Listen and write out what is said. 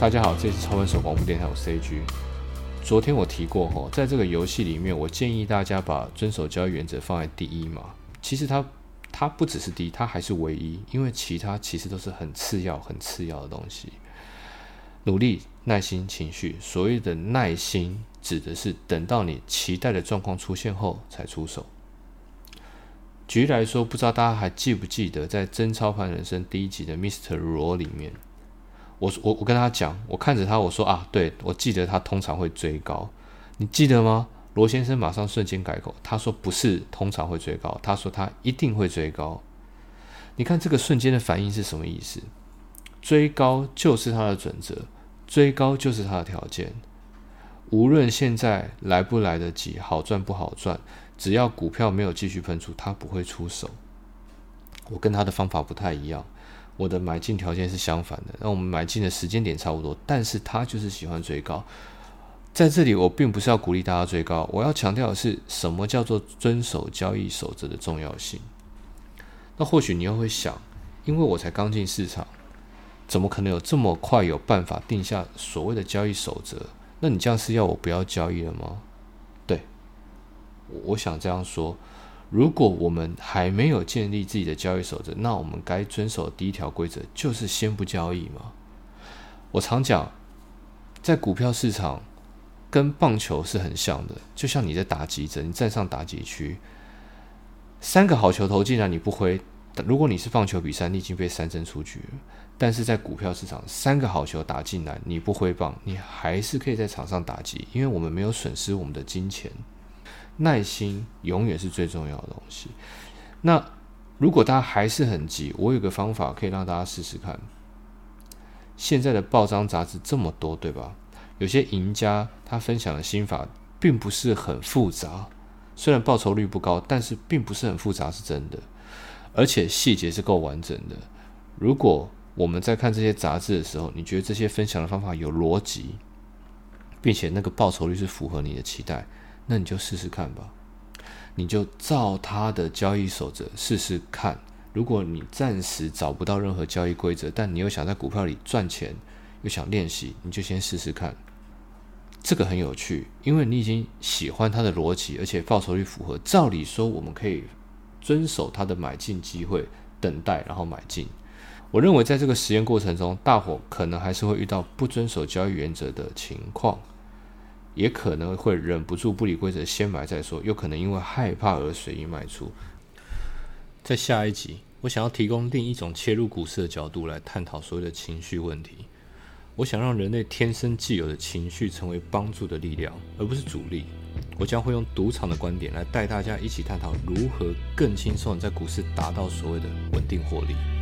大家好，这是超分手广播电台，我 CG。昨天我提过吼，在这个游戏里面，我建议大家把遵守交易原则放在第一嘛。其实它它不只是第一，它还是唯一，因为其他其实都是很次要、很次要的东西。努力、耐心、情绪，所谓的耐心，指的是等到你期待的状况出现后才出手。举例来说，不知道大家还记不记得，在《真操盘人生》第一集的 Mr. 罗里面。我我我跟他讲，我看着他，我说啊，对我记得他通常会追高，你记得吗？罗先生马上瞬间改口，他说不是通常会追高，他说他一定会追高。你看这个瞬间的反应是什么意思？追高就是他的准则，追高就是他的条件。无论现在来不来得及，好赚不好赚，只要股票没有继续喷出，他不会出手。我跟他的方法不太一样。我的买进条件是相反的，那我们买进的时间点差不多，但是他就是喜欢追高。在这里，我并不是要鼓励大家追高，我要强调的是什么叫做遵守交易守则的重要性。那或许你又会想，因为我才刚进市场，怎么可能有这么快有办法定下所谓的交易守则？那你这样是要我不要交易了吗？对，我想这样说。如果我们还没有建立自己的交易守则，那我们该遵守第一条规则就是先不交易吗？我常讲，在股票市场跟棒球是很像的，就像你在打击者，你站上打击区，三个好球投进来你不挥，如果你是棒球比赛，你已经被三振出局了。但是在股票市场，三个好球打进来你不挥棒，你还是可以在场上打击，因为我们没有损失我们的金钱。耐心永远是最重要的东西。那如果大家还是很急，我有个方法可以让大家试试看。现在的报章杂志这么多，对吧？有些赢家他分享的心法并不是很复杂，虽然报酬率不高，但是并不是很复杂，是真的。而且细节是够完整的。如果我们在看这些杂志的时候，你觉得这些分享的方法有逻辑，并且那个报酬率是符合你的期待。那你就试试看吧，你就照他的交易守则试试看。如果你暂时找不到任何交易规则，但你又想在股票里赚钱，又想练习，你就先试试看。这个很有趣，因为你已经喜欢他的逻辑，而且报酬率符合。照理说，我们可以遵守他的买进机会，等待然后买进。我认为在这个实验过程中，大伙可能还是会遇到不遵守交易原则的情况。也可能会忍不住不理规则，先买再说；又可能因为害怕而随意卖出。在下一集，我想要提供另一种切入股市的角度来探讨所谓的情绪问题。我想让人类天生既有的情绪成为帮助的力量，而不是阻力。我将会用赌场的观点来带大家一起探讨如何更轻松在股市达到所谓的稳定获利。